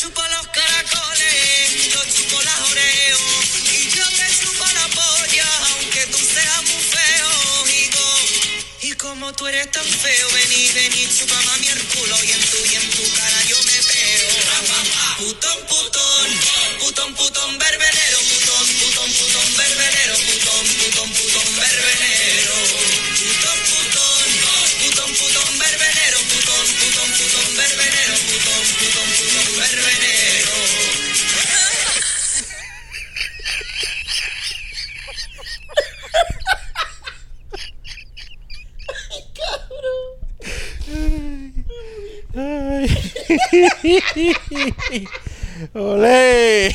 chupo los caracoles, yo chupo las oreos y yo te chupo la polla, aunque tú seas muy feo, hijo. Y como tú eres tan feo, vení, vení, chupa mami el culo y en tu y en tu cara ¡Olé!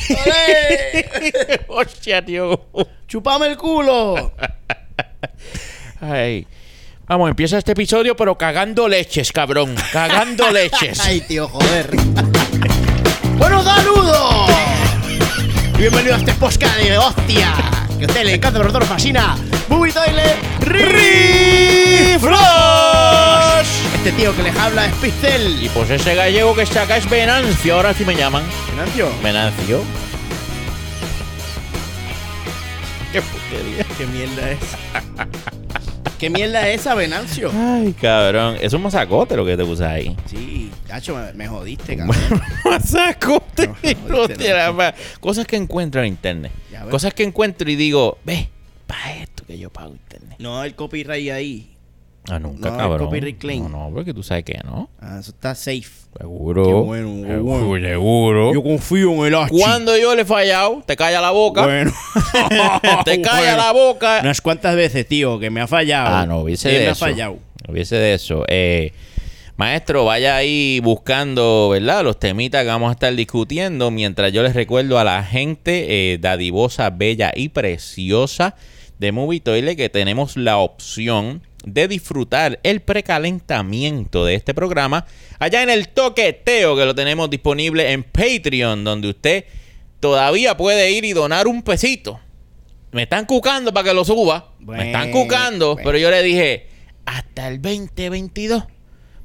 ¡Hostia, tío! ¡Chupame el culo! Ay. Vamos, empieza este episodio, pero cagando leches, cabrón. Cagando leches. Ay, tío, joder. ¡Buenos saludos! Bienvenido a este podcast de hostia. Que a usted le encanta, pero nos fascina. Movie Toilet. Este tío que les habla es Pixel. Y pues ese gallego que está acá es Venancio. Ahora sí me llaman. Venancio. Venancio. Qué putería. ¿Qué mierda es? ¿Qué mierda es esa, Venancio? Ay, cabrón. Es un masacote lo que te puse ahí. Sí, cacho, me, me jodiste, cabrón. masacote. No, no, la ma- Cosas que encuentro en internet. Ya. Cosas que encuentro y digo, ve, para esto que yo pago internet. No, el copyright ahí. Ah, nunca, No, cabrón. copyright claim. No, no, porque tú sabes que no. Ah, eso está safe. Seguro. Qué bueno, qué bueno. seguro. Yo confío en el Hachi. Cuando yo le he fallado, te calla la boca. Bueno. te calla Bueno. la boca. Unas cuantas veces, tío, que me ha fallado. Ah, no, hubiese de me eso. ha fallado. Hubiese de eso. Eh, maestro, vaya ahí buscando, ¿verdad? Los temitas que vamos a estar discutiendo. Mientras yo les recuerdo a la gente eh, dadivosa, bella y preciosa de Movie Toilet que tenemos la opción de disfrutar el precalentamiento de este programa allá en el toqueteo que lo tenemos disponible en Patreon, donde usted todavía puede ir y donar un pesito. Me están cucando para que lo suba. Me están cucando, bueno. pero yo le dije, hasta el 2022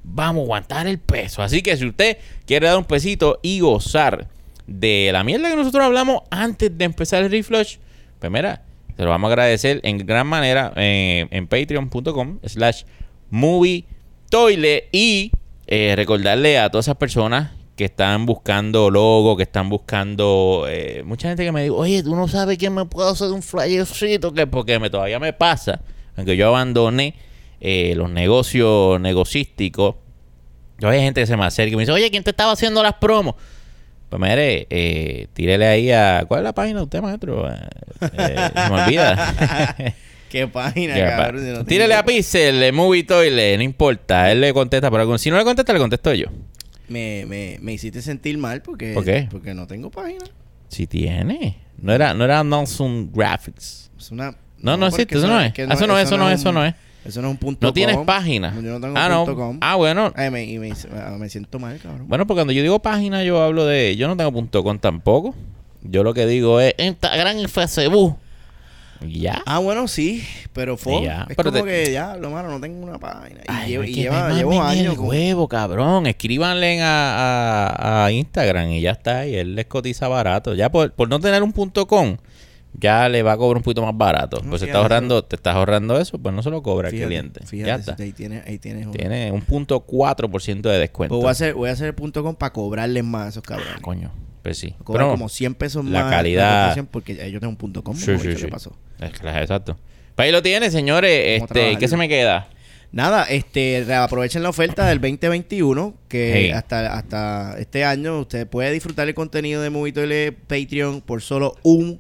vamos a aguantar el peso. Así que si usted quiere dar un pesito y gozar de la mierda que nosotros hablamos antes de empezar el reflush, pues mira, se lo vamos a agradecer en gran manera eh, en patreon.com slash movie toilet y eh, recordarle a todas esas personas que están buscando logo, que están buscando eh, mucha gente que me dice, oye, tú no sabes quién me puede hacer un flyercito, que porque me, todavía me pasa, aunque yo abandoné eh, los negocios negocísticos, yo hay gente que se me acerca y me dice, oye, ¿quién te estaba haciendo las promos? Pues mire, eh, tírele ahí a... ¿Cuál es la página de usted, maestro? Eh, eh, se me olvida. Qué página, pa- cabrón. si no Tírele a Pixel, le Movie Toilet, no importa. Él le contesta, pero si no le contesta, le contesto yo. Me, me, me hiciste sentir mal porque, ¿Por qué? porque no tengo página. Si tiene. No era, no era Nelson Graphics. Es una, No, no, existe, eso no es. Eso no es, eso no es, eso no es. Eso no es un punto No tienes página. Yo no tengo ah, punto no. com. Ah, bueno. Ay, me, y me, ah, me siento mal, cabrón. Bueno, porque cuando yo digo página, yo hablo de. Yo no tengo punto com tampoco. Yo lo que digo es Instagram y Facebook. Ya. Ah, bueno, sí, pero fue. Ya, Es pero como te- que ya, lo malo, no tengo una página. Y, Ay, llevo, y lleva, llevo años. el con- huevo, cabrón. Escríbanle a, a- a Instagram y ya está. Y él les cotiza barato. Ya por, por no tener un punto com, ya le va a cobrar un poquito más barato. No, pues estás ahorrando, te estás ahorrando eso, pues no se lo cobra Fíjate, el cliente. Fíjate, ya está. ahí tienes, ahí tienes uno. Tiene un punto 4% de descuento. Pues voy a hacer, voy a hacer el punto com para cobrarles más a esos cabrones. Ah, coño. Pues sí. Pero- como 100 pesos la más. calidad- cotización Porque yo tengo un punto com. Sí, sí, sí. ¿Qué pasó? Exacto. Pues ahí lo tiene, señores. Este. ¿Qué se me queda? Nada, este, aprovechen la oferta del 2021, que Hey. hasta, hasta este año usted puede disfrutar el contenido de Movie Toilet Patreon por solo un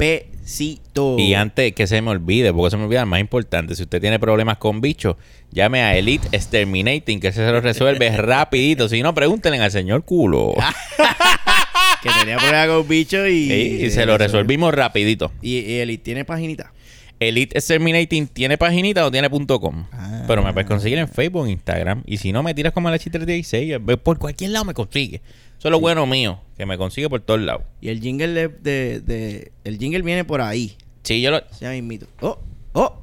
pesito. Y antes que se me olvide, porque se me olvida, más importante, si usted tiene problemas con bichos, llame a Elite Exterminating, que ese se lo resuelve rapidito. Si no, pregúntenle al señor culo. que tenía problemas con bichos y, Sí, y se lo resolvimos rapidito. Y, y él tiene paginita. Elite Exterminating tiene paginita o tiene punto .com. Ah. Pero me puedes conseguir en Facebook, Instagram. Y si no, me tiras como el H316. Por cualquier lado me consigue. Eso es lo bueno mío, que me consigue por todos lados. Y el jingle de, de, de- el jingle viene por ahí. Sí, yo lo... Llama mismito. Oh, oh,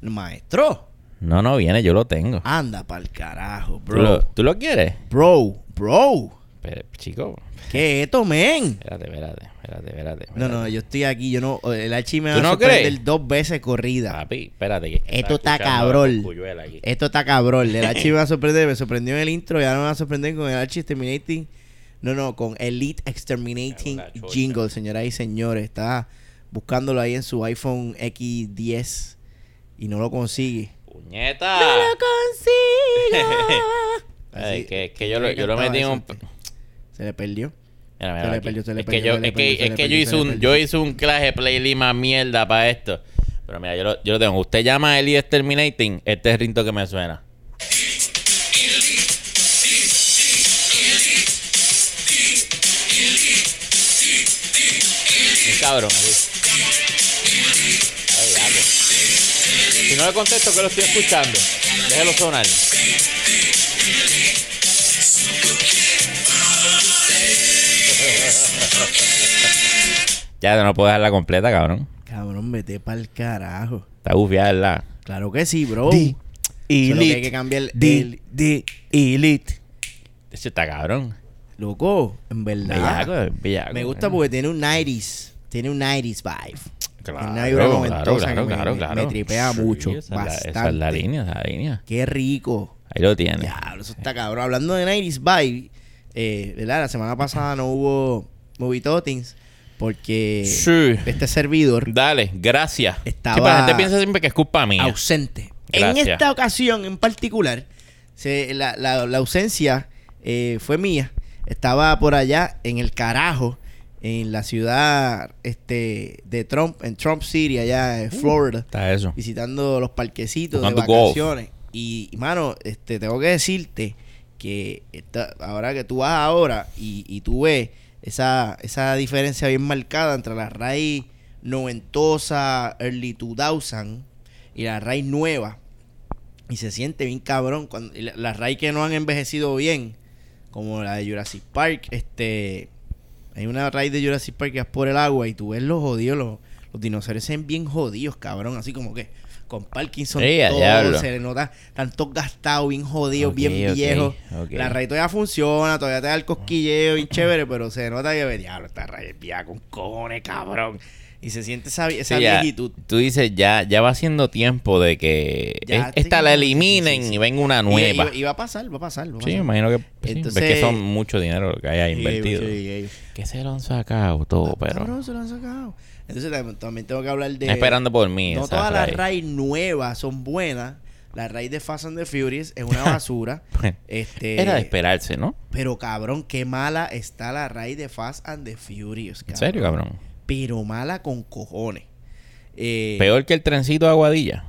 maestro. No, no viene, yo lo tengo. Anda pa'l carajo, ¿Tú lo, bro. tú lo quieres? Bro, bro. Pero, chico, ¿Qué es esto, men? espérate, espérate, espérate, espérate. No, no, yo estoy aquí, yo no, el Archie me va ¿Tú a no sorprender dos veces corrida. Papi, espérate. Que Esto está cabrón. Esto está cabrón. El Archie me va a sorprender, me sorprendió en el intro y ahora me va a sorprender con el Archie Exterminating. No, no, con Elite Exterminating. Jingle, señoras y señores. Está buscándolo ahí en su iPhone X10 y no lo consigue. ¡Puñeta! consigo! Ay, Así, que, que yo, lo, yo lo metí en un... Se le perdió. Mira, mira Se le perdió, se le es que perdió, es que, yo hice un, yo hice un clase playlist más mierda para esto. Pero mira, yo lo, yo lo tengo. Usted llama a Elite Terminating, este es el rinto que me suena. Cabrón. Ay. Si no le contesto que lo estoy escuchando, déjelo sonar. Ya no puedo dejarla completa, cabrón. Cabrón, vete pa'l carajo. Está bufiada, ¿verdad? Claro que sí, bro. Di- Solo que hay que cambiar el- Di- di- elite. Ese está cabrón. Loco, en verdad. Bellaco. Me gusta eh. porque tiene un 90s. Tiene un 90s vibe. Claro, Tiene una vibra claro, claro, que me- claro, me, claro. me tripea Sí, mucho. esa es la- bastante. Esa es la línea, esa es la línea. Qué rico. Ahí lo tiene. Diablo, eso está cabrón. Hablando de 90s vibe, eh, ¿verdad? La semana pasada no hubo Movie Totings porque Sí. este servidor Dale, gracias. Estaba- Sí, la gente piensa siempre que es culpa mía. ausente. En esta ocasión en particular, se- la, la- la ausencia eh, fue mía. Estaba por allá en el carajo, en la ciudad este, de Trump, en Trump City, allá en Florida, Está eso. visitando los parquecitos de golf. vacaciones. Y, mano, este, tengo que decirte que esta- ahora que tú vas ahora y, y tú ves esa, esa diferencia bien marcada entre la raíz noventosa, early 2000 y la raíz nueva. Y se siente bien cabrón. Cuando, y la, la raíz que no han envejecido bien, como la de Jurassic Park, este... Hay una raíz de Jurassic Park que es por el agua y tú ves los jodidos, los, los dinosaurios se ven bien jodidos, cabrón. Así como que con Parkinson Sí, todo, se le nota tantos gastados, bien jodidos, Ok, bien ok. La raíz todavía funciona, todavía te da el cosquilleo bien chévere, pero se nota que, diablo, esta raíz es vieja con cojones, cabrón. Y se siente esa, esa Sí, ya, tú dices, ya, ya va siendo tiempo de que Ya esta la eliminen sí, sí, sí. y venga una nueva. Y, va a pasar, va a pasar. Va a sí, me pasar. imagino que pues, Entonces- que son mucho dinero lo que haya Sí, invertido. sí, sí. Que se lo han sacado todo, pero Cabrón, se lo han sacado. Entonces también, tengo que hablar de... esperando por mí. No todas las raíz. raíz nuevas son buenas. La raíz de Fast and the Furious es una basura. este, Era de esperarse, ¿no? Pero cabrón, qué mala está la raíz de Fast and the Furious. ¿En serio, cabrón? Pero mala con cojones. Eh, Peor que el trencito de Aguadilla.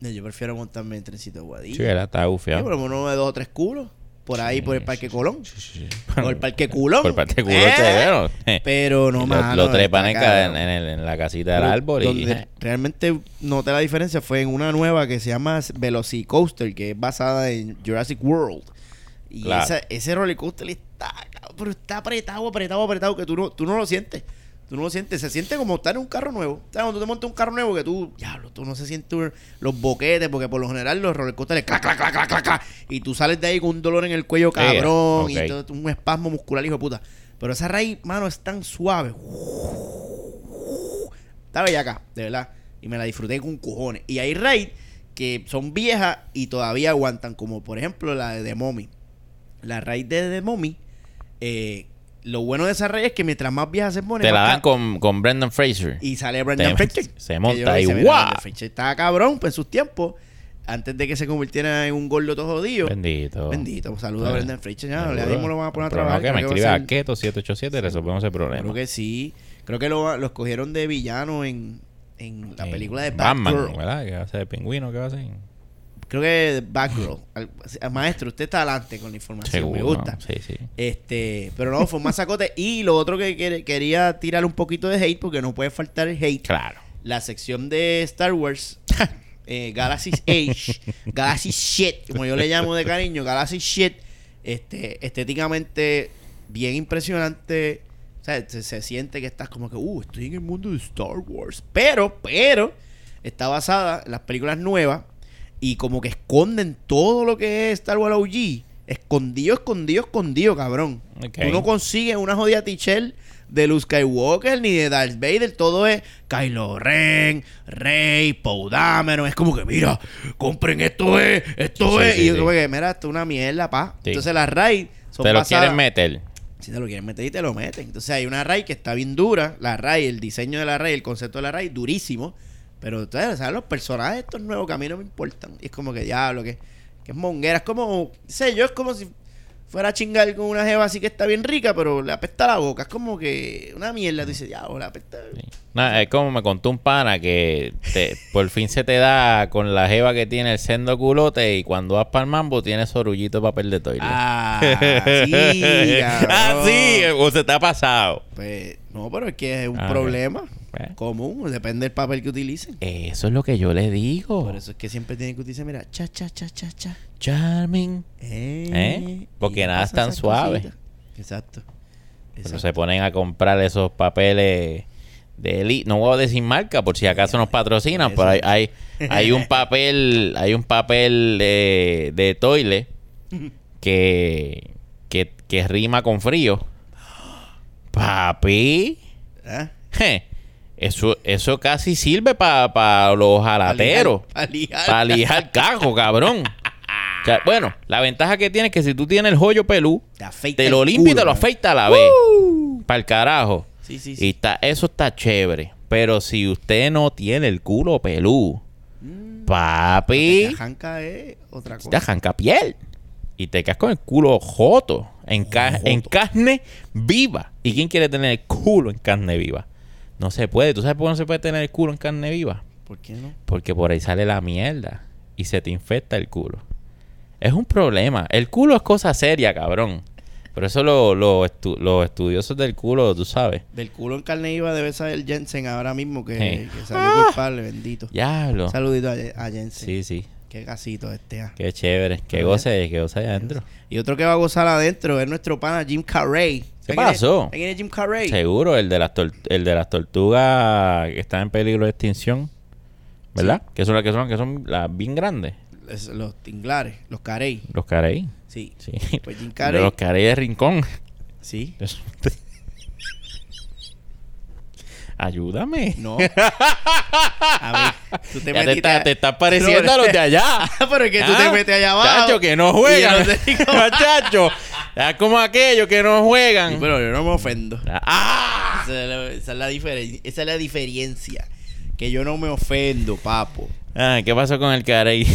Yo prefiero montarme en trencito de Guadilla. Sí, era, está Sí, bufiado. por lo menos uno de dos o tres culos. Por ahí, Sí, por el Parque Colón. sí, sí, sí. Por el Parque Culón. Por el Parque Culón, Eh, severo. Pero no lo, más. lo trepan en, ca- en, en el- en la casita del árbol y... Donde realmente noté la diferencia fue en una nueva que se llama Velocicoaster, que es basada en Jurassic World. Y Claro. esa- ese roller coaster está, pero está apretado, apretado, apretado, que tú no, tú no lo sientes. Tú no lo sientes. Se siente como estar en un carro nuevo. Sea, cuando tú te montas un carro nuevo que tú, diablo, tú no se sientes los boquetes, porque por lo general los roller coasters, clac, clac, clac, clac, clac, clac, y tú sales de ahí con un dolor en el cuello, cabrón, y todo, un espasmo muscular, hijo de puta. Pero esa raíz, mano, es tan suave. Está bella acá, de verdad. Y me la disfruté con cojones. Y hay raids que son viejas y todavía aguantan, como por ejemplo la de The Mommy. La raid de The Mommy, eh, lo bueno de esa raid es que mientras más vieja se pone, Te la dan con, con Brendan Fraser. y sale Brendan Fraser. se Que monta mira, ¡guau! Estaba cabrón pues, en sus tiempos. Antes de que se convirtiera en un gordo todo jodido. Bendito. Bendito. pues, Saludos a Bueno, Brendan Fraser. Ya, Seguro. le mismo lo van a poner a no, trabajar. que me escriba a Keto 787 resolvemos ese problema. Creo que sí. Creo que lo, lo escogieron de villano en, en la Eh, película de Batman, Batgirl. ¿verdad? Que va a ser el pingüino, ¿qué va a ser? Creo que Batgirl. Al- Maestro, usted está adelante con la información. Seguro. Me gusta. ¿no? Sí, sí. Este, pero no, fue un masacote. y lo otro que quer- quería tirar un poquito de hate, porque no puede faltar el hate. Claro. La sección de Star Wars, eh, Galaxy Age, Galaxy Shit, como yo le llamo de cariño, Galaxy Shit, este, estéticamente bien impresionante. O sea, se, se siente que estás como que, uh, estoy en el mundo de Star Wars. Pero, pero, está basada en las películas nuevas y como que esconden todo lo que es Star Wars OG Escondido, escondido, escondido, cabrón. Ok. Tú no consigues una jodida t-shirt de Luke Skywalker ni de Darth Vader. Todo es Kylo Ren, Rey, Poe Dameron. Es como que, mira, compren esto es, esto Sí, es. sí, y yo sí. como que, mira, esto es una mierda, pa. Entonces las Raid son Te lo quieren meter. si te lo quieren meter y te lo meten. Entonces hay una RAI que está bien dura. La RAI, el diseño de la RAI, el concepto de la RAI, durísimo. Pero ustedes saben, los personajes estos nuevos que a mí no me importan. Y es como que diablo, que, que es monguera. Es como, sé yo, es como si fuera a chingar con una jeva así que está bien rica, pero le apesta la boca. Es como que una mierda. Tú dices, diablo, le apesta. Sí. No, es como me contó un pana que te- por fin se te da con la jeva que tiene el sendo culote y cuando vas para el mambo tiene sorullito de papel de toilet. Ah, sí, cabrón. Ah, sí, o se te ha pasado. Pues, no, pero es que es un Ah, problema Eh. común. Depende del papel que utilicen. Eso es lo que yo le digo. Por eso es que siempre tienen que utilizar, mira, cha, cha, cha, cha, cha. Charming. Eh, ¿Eh? Porque nada es tan suave. cositas. Exacto. Pero Exacto. se ponen a comprar esos papeles de elite. No voy a decir marca por si acaso nos patrocinan, pero hay, hay, hay un papel, hay un papel de, de toilet que, que, que rima con frío. Papi. ¿Ah? Eso, eso casi sirve para los jalateros. Pa' lijar. Para lijar cajo, cabrón. O sea, bueno, la ventaja que tiene es que si tú tienes el joyo pelú, Te lo limpia y te lo afeita a la vez. Uh. Para el carajo. Sí, sí, Y sí. está, eso está chévere. Pero si usted no tiene el culo pelú, Mm. papi, La janca es otra te cosa. arranca piel. Y te quedas con el culo joto. En, ca- Joto. en carne viva. ¿Y quién quiere tener el culo en carne viva? No se puede. ¿Tú sabes por qué no se puede tener el culo en carne viva? ¿Por qué no? Porque por ahí sale la mierda. Y se te infecta el culo. Es un problema. El culo es cosa seria, cabrón. Por eso lo- lo estu- los estudiosos del culo, tú sabes. Del culo en carne iba debe saber Jensen ahora mismo que, Sí. que salió culpable, bendito. Diablo. Saludito a, a Jensen. Sí, sí. Qué gasito este. ah. Qué chévere. Que Pero goce, que goce allá adentro. Y otro que va a gozar adentro es nuestro pana Jim Carrey. ¿Qué pasó? ¿Sabe ¿Quién es Jim Carrey? Seguro, el de las el de las tortugas que están en peligro de extinción. ¿Verdad? Que son las que son, que son las bien grandes. Es los tinglares, los carey. Los carey. Sí. Sí. Pues Jim De Carrey. los carey de rincón. Sí. Ayúdame. No. A ver, tú te Ya te, está- a- te estás pareciendo a los de allá. Ah, pero es que tú Ah, te metes allá abajo. Chacho, que no juegan. Chacho. Es como aquellos que no Sí, juegan. pero yo no me ofendo. ¡Ah! Esa es la, esa es la diferen- esa es la diferencia. Que yo no me ofendo, papo. Ah, ¿Qué pasó con el carey?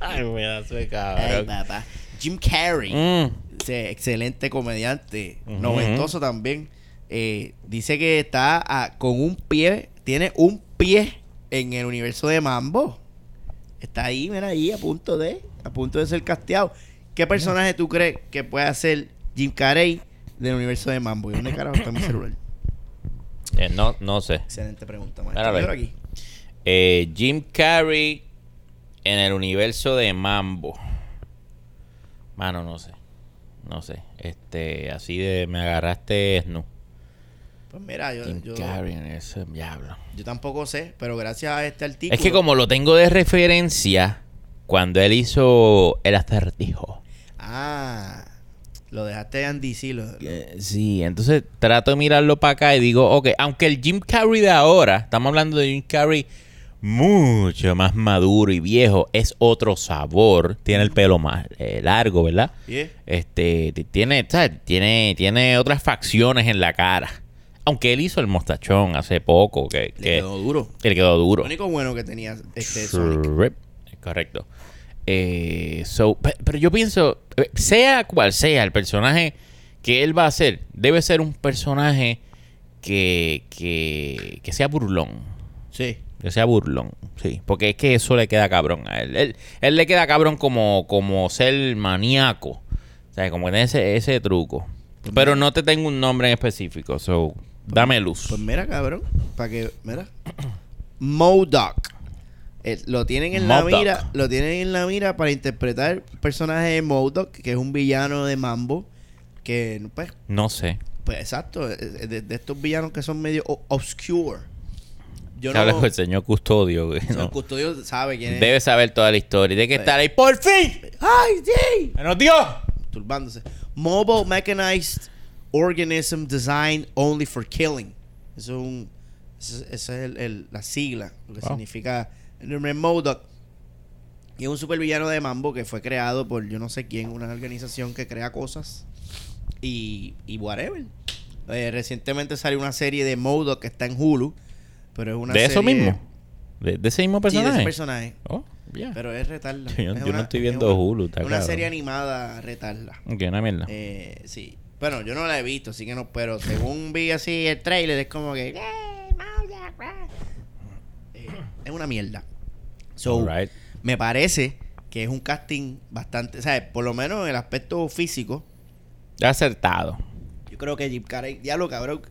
Ay, me da su Ay, cabrón. papá. Jim Carrey, Mm. excelente comediante, Ujú. noventoso también, eh, dice que está con un pie, tiene un pie en el universo de Mambo. Está ahí, mira ahí, a punto de, a punto de ser casteado. ¿Qué personaje tú crees que puede hacer Jim Carrey del universo de Mambo? ¿Y dónde carajo está mi celular? Eh, no, no sé. Excelente pregunta, maestro. Aquí. Eh, Jim Carrey en el universo de Mambo. Mano, no sé. No sé. Este, así de me agarraste Snu. Pues mira, yo, Jim yo, ese diablo. yo tampoco sé, pero gracias a este artículo. Es que como lo tengo de referencia cuando él hizo el acertijo. Ah, lo dejaste en DC. Lo, lo- Eh, Sí, entonces trato de mirarlo para acá y digo, ok, aunque el Jim Carrey de ahora, estamos hablando de Jim Carrey mucho más maduro y viejo, es otro sabor, tiene el pelo más eh, largo, ¿verdad? Yeah. Este, tiene, ¿sabes? tiene, tiene otras facciones en la cara. Aunque él hizo el mostachón hace poco, que, Le que quedó duro. que le quedó duro. Lo único bueno que tenía este Sonic. Correcto. Eh, so, pero yo pienso, eh, sea cual sea el personaje que él va a hacer, debe ser un personaje que, que, que sea burlón. Sí. Que sea burlón, sí. Porque es que eso le queda cabrón a él. Él, él le queda cabrón como, como ser maníaco. O sea, como tiene ese, ese truco. Pero no te tengo un nombre en específico. So, dame luz. Pues mira, cabrón. Para que. Mira. Modoc. Eh, lo tienen en Modoc. la mira. Lo tienen en la mira para interpretar el personaje de Modoc, que es un villano de Mambo. Que, pues, No sé. pues exacto. eh, De, de estos villanos que son medio obscure. Yo Se habla no. con el señor custodio. güey, El ¿no? custodio sabe quién es. Debe saber toda la historia. Tiene que estar ahí. ¡Por fin! ¡Ay, sí! ¡Nos dio! Turbándose. Mobile Mechanized Organism Designed Only for Killing. Eso es un. Esa es, esa es el- el- la sigla. Lo que Wow. significa. El MODOK. Y es un supervillano de Mambo que fue creado por yo no sé quién, una organización que crea cosas. Y, y whatever. Eh, recientemente salió una serie de Modoc que está en Hulu. Pero es una ¿De eso serie- mismo? ¿De, de ese mismo Sí, de personaje? ese personaje. Oh, ya. Pero es retarda. Yo- Es yo no estoy viendo es una- Hulu, está Una cabrón. serie animada retarda. Ok, una mierda. Eh, sí. Bueno, yo no la he visto, así que no. Pero según vi así el trailer, es como que. "Eh, ah". Eh, es una mierda. So, Alright. me parece que es un casting bastante. O sea, por lo menos en el aspecto físico, acertado. yo creo que Jim Carrey. Diablo, cabrón.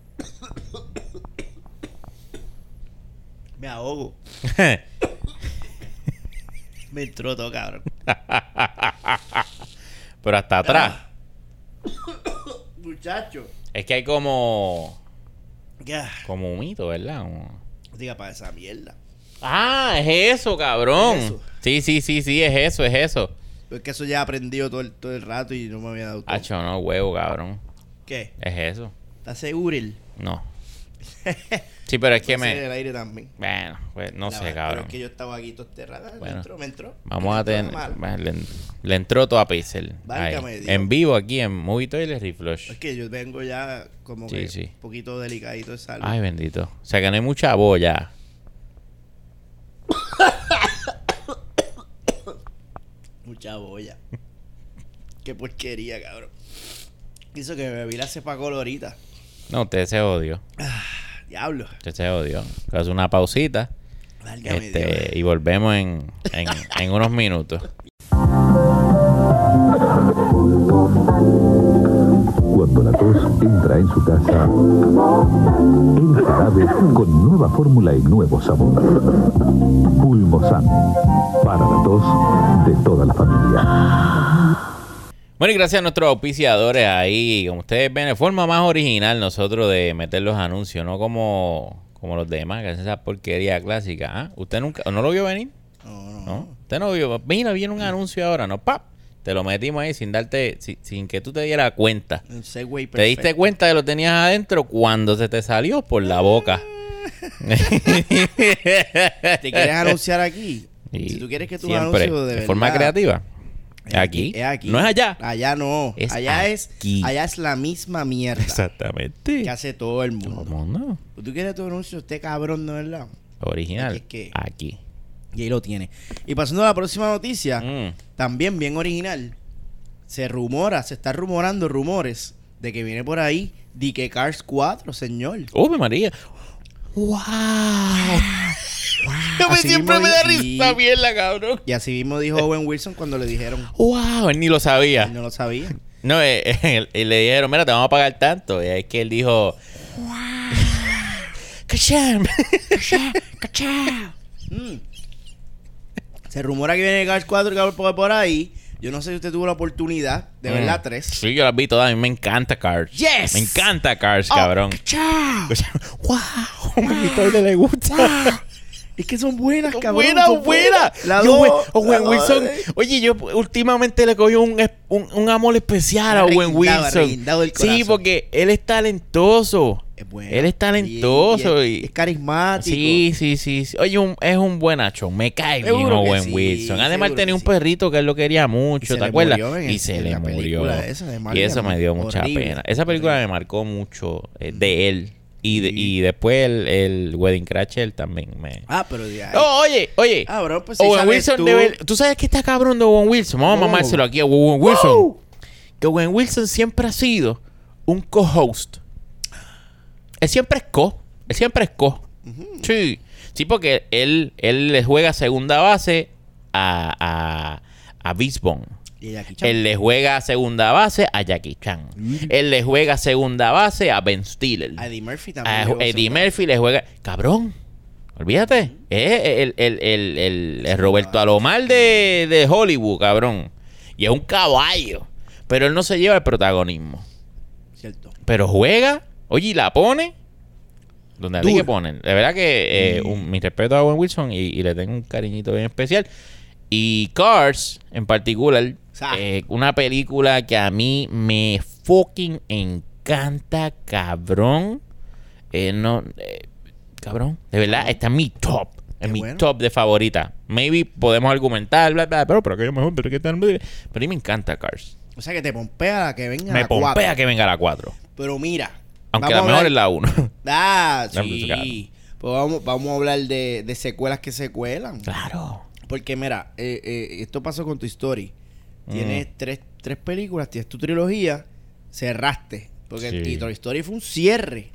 me ahogo. Me entró todo, cabrón. Pero hasta atrás. Muchacho. Es que hay como. Como un mito, ¿verdad? Diga para esa mierda. Ah, es eso, cabrón. ¿Es eso? Sí, sí, sí, sí, es eso, es eso. Es que eso ya he aprendido todo el, todo el rato y no me había dado todo. Hacho, no, huevo, cabrón. ¿Qué? Es eso. ¿Estás seguro? No. Sí, pero es que el me. aire también. Bueno, pues no La sé, cabrón. Pero es que yo estaba aquí todo rato. Bueno. Me entró, me entró. Vamos a tener. Le, le entró todo a Pixel. En vivo aquí en Movie Toilet Reflush. Es que yo vengo ya como Sí, que sí. un poquito delicadito de salud. Ay, bendito. O sea que no hay mucha boya. Mucha boya. Qué porquería, cabrón. Hizo que me bebí la cepa colorita. No, usted se odió. Diablo. Usted se odió. Haz una pausita. Válgame Este, Dios. y volvemos en, en, en unos minutos. Cuando la tos entra en su casa, el jarabe con nueva fórmula y nuevo sabor. Pulmosan, para la tos de toda la familia. Bueno, y gracias a nuestros auspiciadores ahí. Como ustedes ven, de forma más original nosotros de meter los anuncios, no como, como los demás, que hacen esa porquería clásica. ¿Ah? ¿Usted nunca, no lo vio venir? No, no. ¿No? Usted no vio. Mira, viene un anuncio ahora, ¿no? ¡Pap! Te lo metimos ahí sin darte, si- sin que tú te dieras cuenta. Un segue Te diste perfecto. cuenta que lo tenías adentro cuando se te salió por la boca. ¿Te quieres anunciar aquí? Y si tú quieres que tus siempre, anuncios de, de forma creativa. Es Aquí. Es aquí. No es allá. Allá no. Es allá es allá es la misma mierda Exactamente. que hace todo el mundo. ¿Cómo no? ¿Tú quieres tu anuncio? Este cabrón, ¿no es verdad? Original. Aquí es que- Aquí. Y ahí lo tiene. Y pasando a la próxima noticia, Mm. también bien original. Se rumora, se está rumorando rumores de que viene por ahí Dique Cars 4, señor. ¡Uy, María! ¡Wow! Así siempre mismo me da risa y- esa mierda, cabrón. Y así mismo dijo Owen Wilson cuando le dijeron. ¡Wow! Él ni lo sabía. Él no lo sabía. No, eh, eh, le dijeron, mira, te vamos a pagar tanto. Y es que él dijo, ¡Cacham! Mm. Se rumora que viene Cars 4 que por, por ahí. Yo no sé si usted tuvo la oportunidad de ver la 3. Mm. Sí, yo las vi todas. A mí me encanta Cars. Yes. Me encanta Cars, Oh, cabrón. ¡Chao! ¡Wow! A mi le gusta. Es que son buenas, cabrón. buena, son buena. La Yo, Owen- Wilson. Oye, yo últimamente le cogí un, un, un amor especial a Owen Wilson. Sí, porque él es talentoso. Es bueno. Él es talentoso Y- y y- es, carismático. Sí, sí, sí, sí. Oye, un- es un buenacho. Me cae bien Owen sí, Wilson. Además, tenía un sí. perrito que él lo quería mucho, ¿te acuerdas? y se le murió. esa y eso me dio Horrible, mucha pena. Esa película me marcó mucho eh, de él. Y, de- y después el, el Wedding Crasher también me... Ah, pero ahí. Oh, oye, oye. Ah, bro, pues sí Owen sabes Wilson tú. debe- ¿Tú sabes qué está cabrón de Owen Wilson? Vamos a Oh. mamárselo aquí a Owen Wilson. Que Owen Wilson siempre ha sido un co-host. Él siempre es co. Él siempre es co. Sí. Sí, porque él, él le juega segunda base a, a, a Bisbon. Él le juega segunda base a Jackie Chan. Él le juega segunda base a Ben Stiller. A Eddie Murphy también. A llegó Eddie. Murphy le juega. Cabrón. Olvídate. Es el, el, el, el- el Roberto Alomar de, de Hollywood, cabrón. Y es un caballo. Pero él no se lleva el protagonismo. Cierto. Pero juega. Oye, y la pone. donde hay que poner. De verdad que eh, un- mi respeto a Owen Wilson y, y le tengo un cariñito bien especial. Y Cars, en particular, eh, una película que a mí me fucking encanta, cabrón. Eh, no, eh, cabrón, de verdad, está en mi top. En Qué mi bueno. top de favorita. Maybe podemos argumentar, bla, bla, pero, pero que yo mejor, pero que tal. Pero a mí me encanta Cars. O sea que te pompea la que venga Me la cuatro. pompea que venga la 4. Pero mira. Aunque la mejor hablar- es la 1. Ah, sí. Pues vamos, vamos a hablar de, de secuelas que se cuelan. claro. Porque mira, eh, eh, esto pasó con tu story. Tienes Mm. tres, tres películas, tienes tu trilogía, cerraste. Porque Sí. y Toy Story fue un cierre.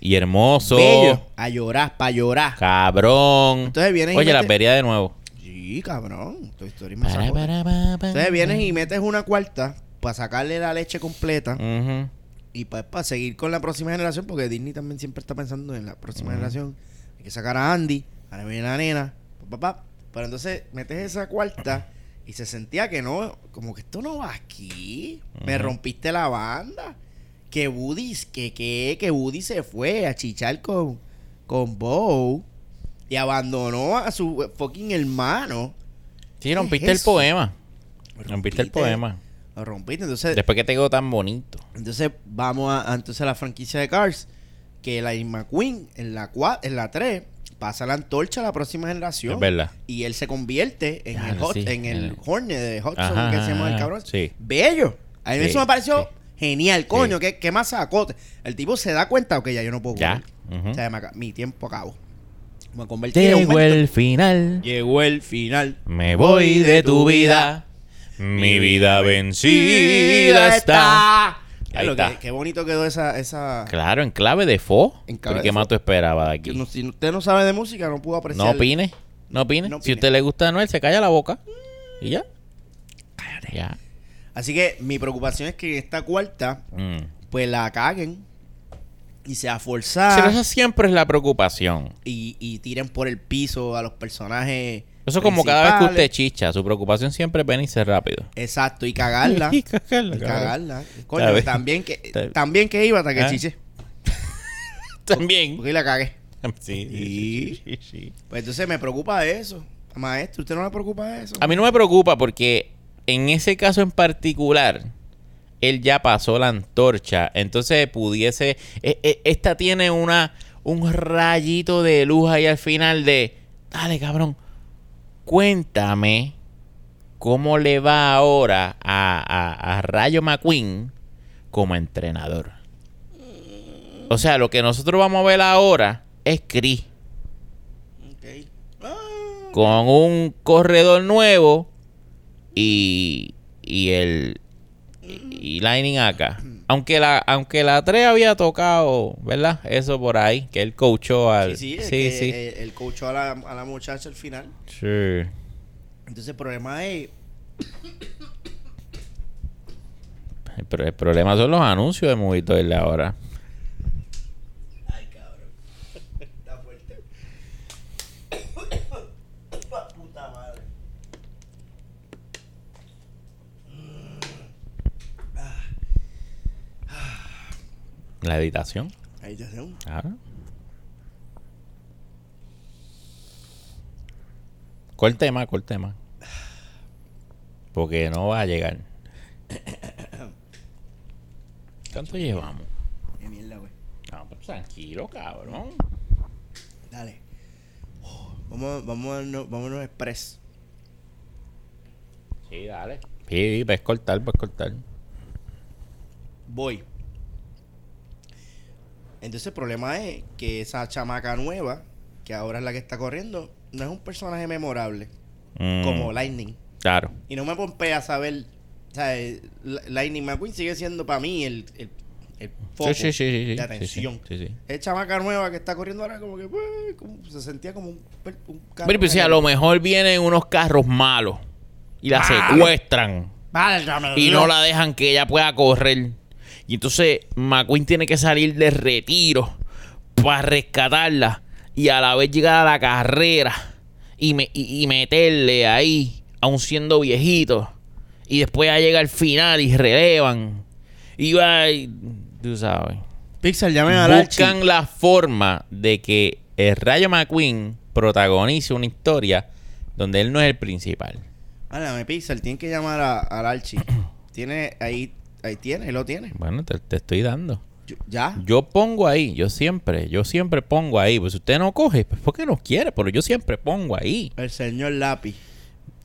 Y hermoso. Bello. A llorar, para llorar. Cabrón. Entonces vienes y Oye, la metes- vería de nuevo. Sí, cabrón. Toy Story me Para, para, pa, pa, Entonces vienes y metes una cuarta para sacarle la leche completa y para seguir con la próxima generación, porque Disney también siempre está pensando en la próxima generación. Hay que sacar a Andy, ahora viene la nena, pa, pa, pa. Pero entonces metes esa cuarta y se sentía que no, como que esto no va aquí. Me rompiste la banda. Que Woody, que, que, que Woody se fue a chichar con, con Bo y abandonó a su fucking hermano. Sí, ¿Qué rompiste es el poema. Rompiste el poema. Lo rompiste. Entonces, Después que te quedó tan bonito. Entonces vamos a, entonces a la franquicia de Cars. Que la McQueen en la 4, en la 3 pasa la antorcha a la próxima generación. Es verdad. Y él se convierte en el, Hot- sí, en el Hornet de Hudson, que se llama el cabrón. sí. Bello. A mí Sí, eso me pareció genial, coño. ¿qué, ¿Qué más sacó? El tipo se da cuenta, ok, ya yo no puedo Ya. O sea, me mi tiempo acabó. Me convertí Llegó el final. Llegó el final. Me voy de tu vida. Mi vida vencida está. Ahí está. que- qué bonito quedó esa, esa, Claro, en clave de fo. En clave ¿Pero de ¿Qué más tú esperabas de aquí? no- si usted no sabe de música, no pudo apreciar. No opine. No opine. No Si a usted le gusta Anuel, se calla la boca. Y ya. Ya. Así que mi preocupación es que esta cuarta, Mm. pues la caguen y sea Pero forzada esa siempre es la preocupación. y, y tiren por el piso a los personajes. Eso como cada vez que usted chicha, su preocupación siempre es venirse rápido. Exacto, y cagarla. Y y cagarla, cabrón. cagarla. Coño, también que, también que iba hasta que ¿Ah? chiche. También. Porque la cagué. Sí, Sí. sí, sí, sí. Pues entonces me preocupa eso. Maestro, ¿usted no le preocupa eso? A mí no me preocupa porque en ese caso en particular, él ya pasó la antorcha. Entonces pudiese. e- e- Esta tiene una un rayito de luz ahí al final de. Dale, cabrón. Cuéntame cómo le va ahora a, a- a Rayo McQueen como entrenador. O sea, lo que nosotros vamos a ver ahora es Chris. Ah, con un corredor nuevo y, y el y Lightning acá. Aunque la aunque la 3 había tocado, ¿verdad? Eso por ahí, que él coachó al sí, sí, sí, que sí. El, el coach a la, a la muchacha al final. Sí. Entonces el problema es El, el problema son los anuncios de Movito de ahora. Ay, cabrón. Está fuerte. Puta madre. La editación. Te hacen. Claro. ¿Cuál tema? ¿Cuál tema? Porque no va a llegar. ¿Cuánto llevamos? Qué mierda, güey. No, pues tranquilo, cabrón. Dale. Oh, vamos, vamos, a, no, vámonos express. Sí, dale. Sí, puedes cortar, puedes cortar. Voy. Entonces el problema es que esa chamaca nueva, que ahora es la que está corriendo, no es un personaje memorable Mm, como Lightning. Claro. Y no me pompea saber. O sea, eh, Li- Lightning McQueen sigue siendo para mí el, el, el foco sí, de atención. Es chamaca nueva que está corriendo ahora, como que pues, como- se sentía como un, carro Pero pues, si a lo mejor vienen unos carros malos y la secuestran Válgame y Dios. no la dejan que ella pueda correr. Y entonces McQueen tiene que salir de retiro para rescatarla y a la vez llegar a la carrera y, me- y- y meterle ahí, aun siendo viejito. Y después ya llega al final y relevan. Y va, y- tú sabes. Pixar, llamen Archie. buscan la forma de que el Rayo McQueen protagonice una historia donde él no es el principal. Háblame, Pixar, tienen que llamar a- Archie. tiene, ahí, ahí tiene, ahí lo tiene. Bueno, te, te estoy dando. Yo- ¿Ya? Yo pongo ahí, yo siempre, yo siempre pongo ahí. Pues si usted no coge, pues porque no quiere, pero yo siempre pongo ahí. El señor lápiz.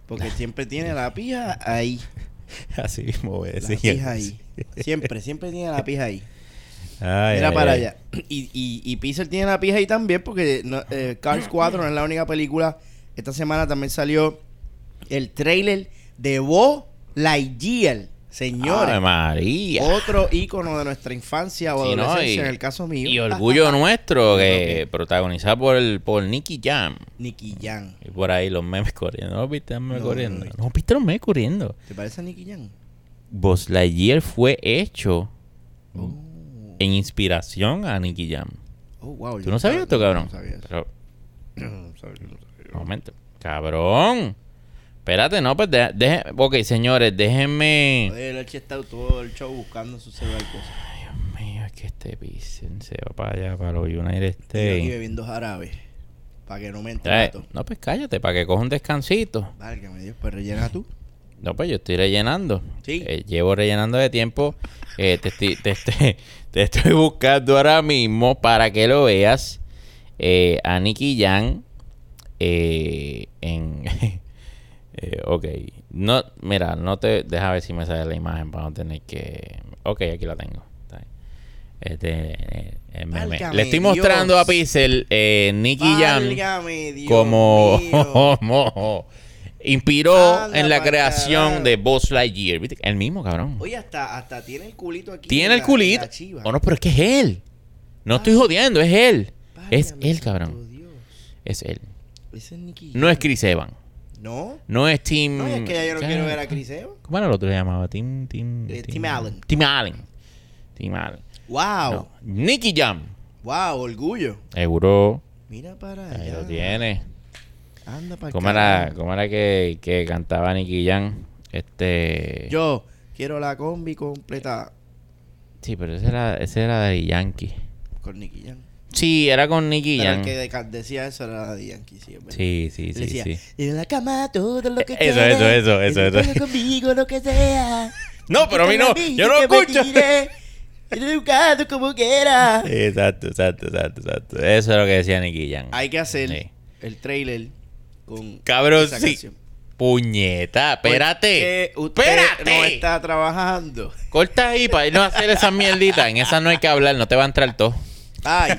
Porque siempre tiene la pija ahí. Así mismo voy a La pija ahí. Siempre, siempre tiene la pija ahí. Ay, Mira ay, para ay. allá. Y, y, y Pixar tiene la pija ahí también porque no- eh, Cars 4 no es la única película. Esta semana también salió el trailer de Bo Lightyear. Señores, Ave María. otro ícono de nuestra infancia o Sí, ¿no? adolescencia Y- en el caso mío. Y orgullo nuestro, que protagonizado por el por Nicky Jam. Nicky Jam. Y por ahí los memes corriendo. ¿No viste los memes No, corriendo? no, No, no. viste los memes corriendo. ¿Te parece a Nicky Jam? Buzz Lightyear fue hecho Oh. en inspiración a Nicky Jam. Oh, wow. ¿Tú no sabías esto, cabrón? No sabía eso. Pero, No sabía, no sabía. un momento. Cabrón. Espérate, no, pues deje, deje- ok, señores, déjenme. Joder, el está todo el show buscando su celular cosas. Dios mío, es que este Pisen se va para allá, para los United Estoy aquí States. bebiendo jarabe. Para que no me entre Eh, gato. no, pues cállate, para que coja un descansito. Válgame Dios, pues rellena tú. No, pues yo estoy rellenando. Sí. Eh, llevo rellenando de tiempo. Eh, te, estoy, te, estoy- te estoy buscando ahora mismo para que lo veas. Eh, a Nicky Jam eh, en... eh, ok. No, mira, no te... Deja ver si me sale la imagen para no tener que... Ok, aquí la tengo. Este, eh, Le estoy Dios. mostrando a Pixel eh, Nicky Jam como inspiró en la creación de Buzz Lightyear. ¿Viste? El mismo, cabrón. Oye, hasta, hasta tiene el culito aquí. Tiene en el la- culito. Oh, no, pero es que es él. No estoy jodiendo, es él. Es él, cabrón. Dios. Es él. Ese es Nicky No es. Chris Evans. No. No es Tim. No, es que ya yo no quiero ver a Chris Evans. ¿Cómo era el otro que se llamaba? Tim. Tim, Eh, Tim Allen. Tim Allen. Tim Allen. Wow. No. Nicky Jam. Wow, orgullo. Seguro. Mira para Ahí allá. lo tiene. Anda para ¿Cómo era, cómo era que, que cantaba Nicky Jam? Este. Yo quiero la combi completa Sí, pero ese era, ese era de Yankee. con Nicky Jam. Sí, era con Nicky Pero el Jam. que de- decía eso era de Yankee, sí. Sí, sí, sí, decía, sí. en la cama todo lo que Eso, quieras, eso, eso, eso, eso. juega conmigo lo que sea. No, pero a mí no. Yo no escucho. Educado como quiera. Exacto, exacto, exacto, exacto. Eso es lo que decía Nicky Jam. Hay que hacer Sí. el trailer con Cabrón, esa sí. canción. Puñeta, espérate. Usted Espérate. no está trabajando. Corta ahí para irnos a hacer esa mierdita. En esa no hay que hablar, no te va a entrar todo. Ay,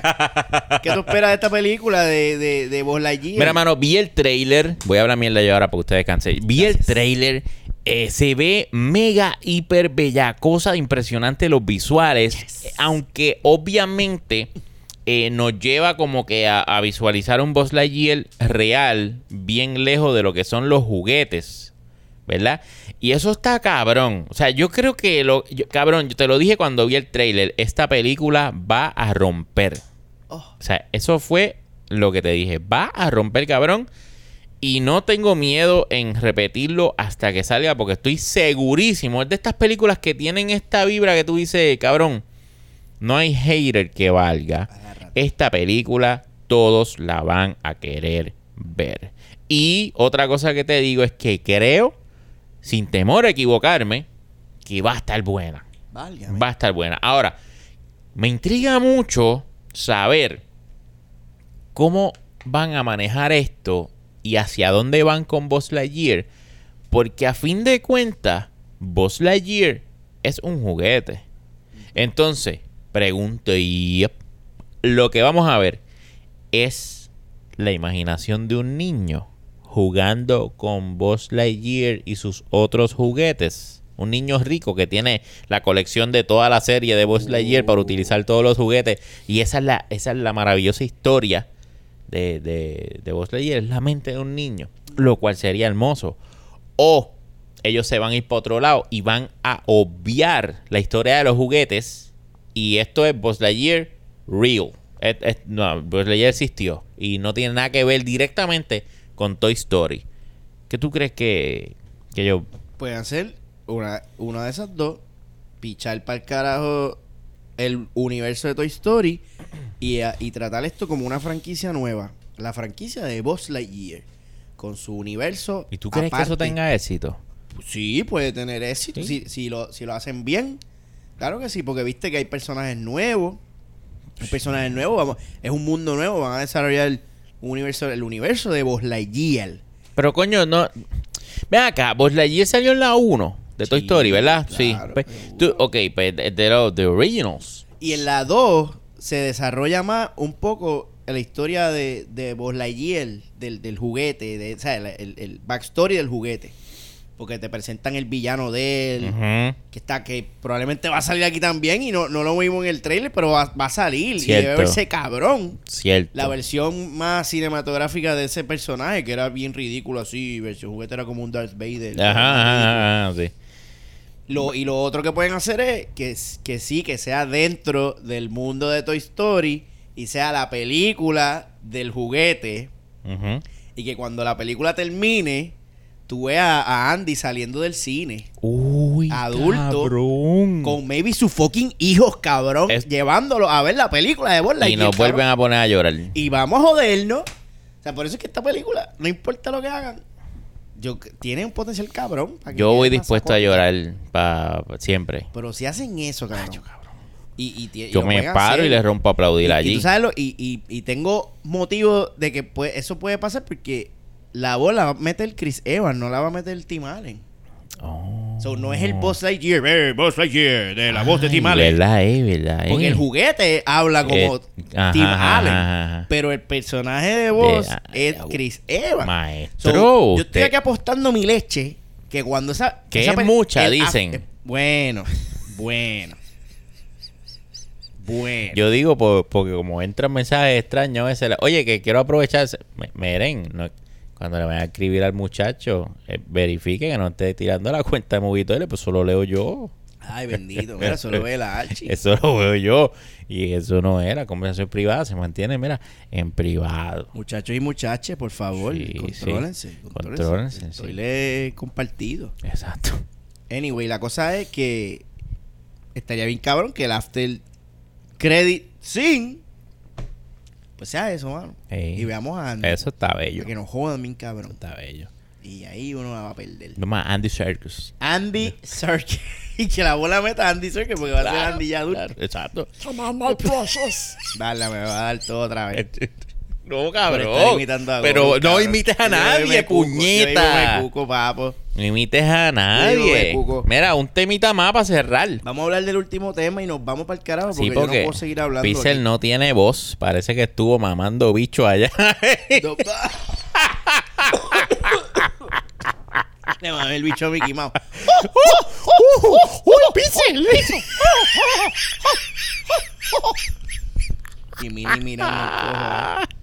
¿qué tú esperas de esta película de, de, de Buzz Lightyear? Mira, mano, vi el trailer. Voy a hablar mierda yo ahora para que ustedes descansen. Vi el trailer. eh, se ve mega, hiper bellacosa, impresionante los visuales. Aunque obviamente eh, nos lleva como que a, a visualizar un Buzz Lightyear real, bien lejos de lo que son los juguetes. ¿Verdad? Y eso está cabrón. O sea, yo creo que lo. yo- cabrón, yo te lo dije cuando vi el trailer. Esta película va a romper. Oh, O sea, eso fue lo que te dije. Va a romper, cabrón. Y no tengo miedo en repetirlo hasta que salga porque estoy segurísimo. Es de estas películas que tienen esta vibra que tú dices, cabrón, no hay hater que valga. Esta película todos la van a querer ver. Y otra cosa que te digo es que creo, sin temor a equivocarme, que va a estar buena. Válgame. Va a estar buena. Ahora, me intriga mucho saber cómo van a manejar esto y hacia dónde van con Buzz Lightyear. Porque a fin de cuentas, Buzz Lightyear es un juguete. Entonces, pregunto, y lo que vamos a ver es la imaginación de un niño jugando con Buzz Lightyear y sus otros juguetes. Un niño rico que tiene la colección de toda la serie de Buzz Lightyear para utilizar todos los juguetes. Y esa es la, esa es la maravillosa historia de, de, de Buzz Lightyear. Es la mente de un niño. Lo cual sería hermoso. O ellos se van a ir para otro lado y van a obviar la historia de los juguetes. Y esto es Buzz Lightyear real. No, Buzz Lightyear existió. Y no tiene nada que ver directamente con Toy Story. ¿Qué tú crees que, que yo... Pueden hacer una, una de esas dos, pichar para el carajo el universo de Toy Story y, a- y tratar esto como una franquicia nueva. La franquicia de Buzz Lightyear. Con su universo. ¿Y tú crees que eso tenga éxito? Sí, puede tener éxito. Sí. Si, si, lo, si lo hacen bien. Claro que sí, porque viste que hay personajes nuevos. Hay personajes nuevos. Vamos, es un mundo nuevo. Van a desarrollar un universo, el universo de Buzz Lightyear. Pero coño, no. Ven acá, Buzz Lightyear salió en la 1 de Toy Sí, Story, ¿verdad? claro, sí. Pues, tú- ok, pues de, de los de Originals. Y en la 2 se desarrolla más un poco la historia de, de Buzz Lightyear, del, del juguete, de, o sea, el, el- el backstory del juguete. Porque te presentan el villano de él, que está, que probablemente va a salir aquí también, y no, no lo vimos en el trailer, pero va, va a salir. Y debe verse cabrón. Cierto. La versión más cinematográfica de ese personaje, que era bien ridículo así, versión juguete era como un Darth Vader. Ajá, ajá, ajá, sí. Lo, y lo otro que pueden hacer es que, que sí, que sea dentro del mundo de Toy Story y sea la película del juguete y que cuando la película termine, tú veas a Andy saliendo del cine Uy, Adulto, cabrón. con maybe sus fucking hijos, cabrón. Es- llevándolo a ver la película de Buzz y Lightyear, nos vuelven cabrón. a poner a llorar. Y vamos a jodernos. O sea, por eso es que esta película, no importa lo que hagan, yo, tiene un potencial cabrón. para que Yo voy dispuesto a llorar pa, pa- siempre. Pero si hacen eso, cabrón. Y, y tie- y Yo me paro y le rompo a aplaudir y, allí. Y, tú sabes lo- y, y- y tengo motivo de que eso puede pasar porque la bola va a meter Chris Evans, no la va a meter Tim Allen. Oh. So, no es el Buzz Lightyear, eh, Buzz Lightyear, de la voz de Tim Allen. Verdad, eh, verdad, Porque eh. el juguete habla como Eh, ajá, Tim ajá, Allen. ajá. Pero el personaje de Buzz De- es ah, Chris Evans. Maestro, So, yo estoy aquí apostando mi leche que cuando esa... Que esa es mucha, el- dicen. ah, eh, bueno, bueno. Bueno. Yo digo por- porque como entran mensajes extraños a veces, la- oye, que quiero aprovechar, miren, no- cuando le vayan a escribir al muchacho, eh, verifique que no esté tirando la cuenta de Movito L, pues solo leo yo. Ay, bendito. Mira, eso lo ve la Archie. Eso lo veo yo. Y eso no era conversación privada, se mantiene, mira, en privado. Muchachos y muchachas, por favor, Sí, contrólense. sí. contrólense. Contrólense, Estoy sí. le compartido. Exacto. Anyway, la cosa es que estaría bien cabrón que el after credit sin pues sea eso, mano. Ey, Y veamos a Andy. Eso está bello. que nos jodan bien cabrón. Está bello. Y ahí uno va a perder. A Andy Serkis. Andy Serkis. y que la bola meta a Andy Serkis porque va a ser Andy ya adulto. claro, exacto. Dale, me va a dar todo otra vez. No, cabrón. imitando a Pero Goku, no cabrón. imites a Yo nadie, me cuco, yo puñeta. me cuco, papo. No imites a nadie. Mira, un temita más para cerrar. Vamos a hablar del último tema y nos vamos para el carajo porque, Sí, yo no puedo seguir hablando. Pixel no tiene voz. Parece que estuvo mamando bicho allá. Le mamé el bicho a Mickey Mouse. ¡Uy, Pixel! Y Mini mirando el cojo.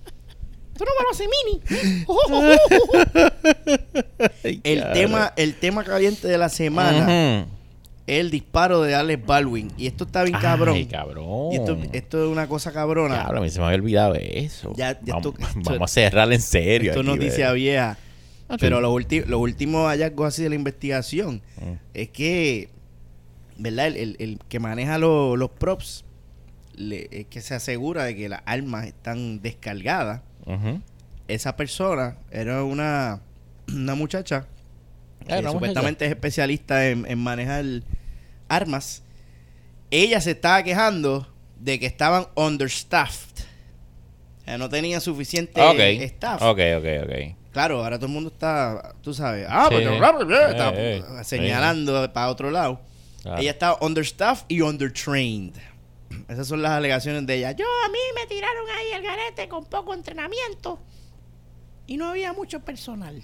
Tú no me lo haces, Mini. El tema, el tema caliente de la semana es el disparo de Alex Baldwin. Y esto está bien cabrón. Ay, cabrón. Y esto, esto es una cosa cabrona. Cabrón, a mí se me había olvidado eso. Ya- ya vamos, esto- esto- vamos a cerrar en serio. Esto es aquí, noticia ¿verdad? vieja. Ah, sí. Pero los, los últimos hallazgos así de la investigación Mm. es que, ¿verdad? El, el- el que maneja lo- los props le- es que se asegura de que las armas están descargadas. Esa persona era una, una muchacha que Ah, una supuestamente es especialista en, en manejar armas. Ella se estaba quejando de que estaban understaffed. O sea, no tenían suficiente staff. Ok, ok, ok. Claro, ahora todo el mundo está, tú sabes, ah, Sí. pero bla, bla, está Eh, eh, señalando para otro lado. Ella estaba understaffed y undertrained. Esas son las alegaciones de ella. Yo, a mí me tiraron ahí el garete con poco entrenamiento y no había mucho personal.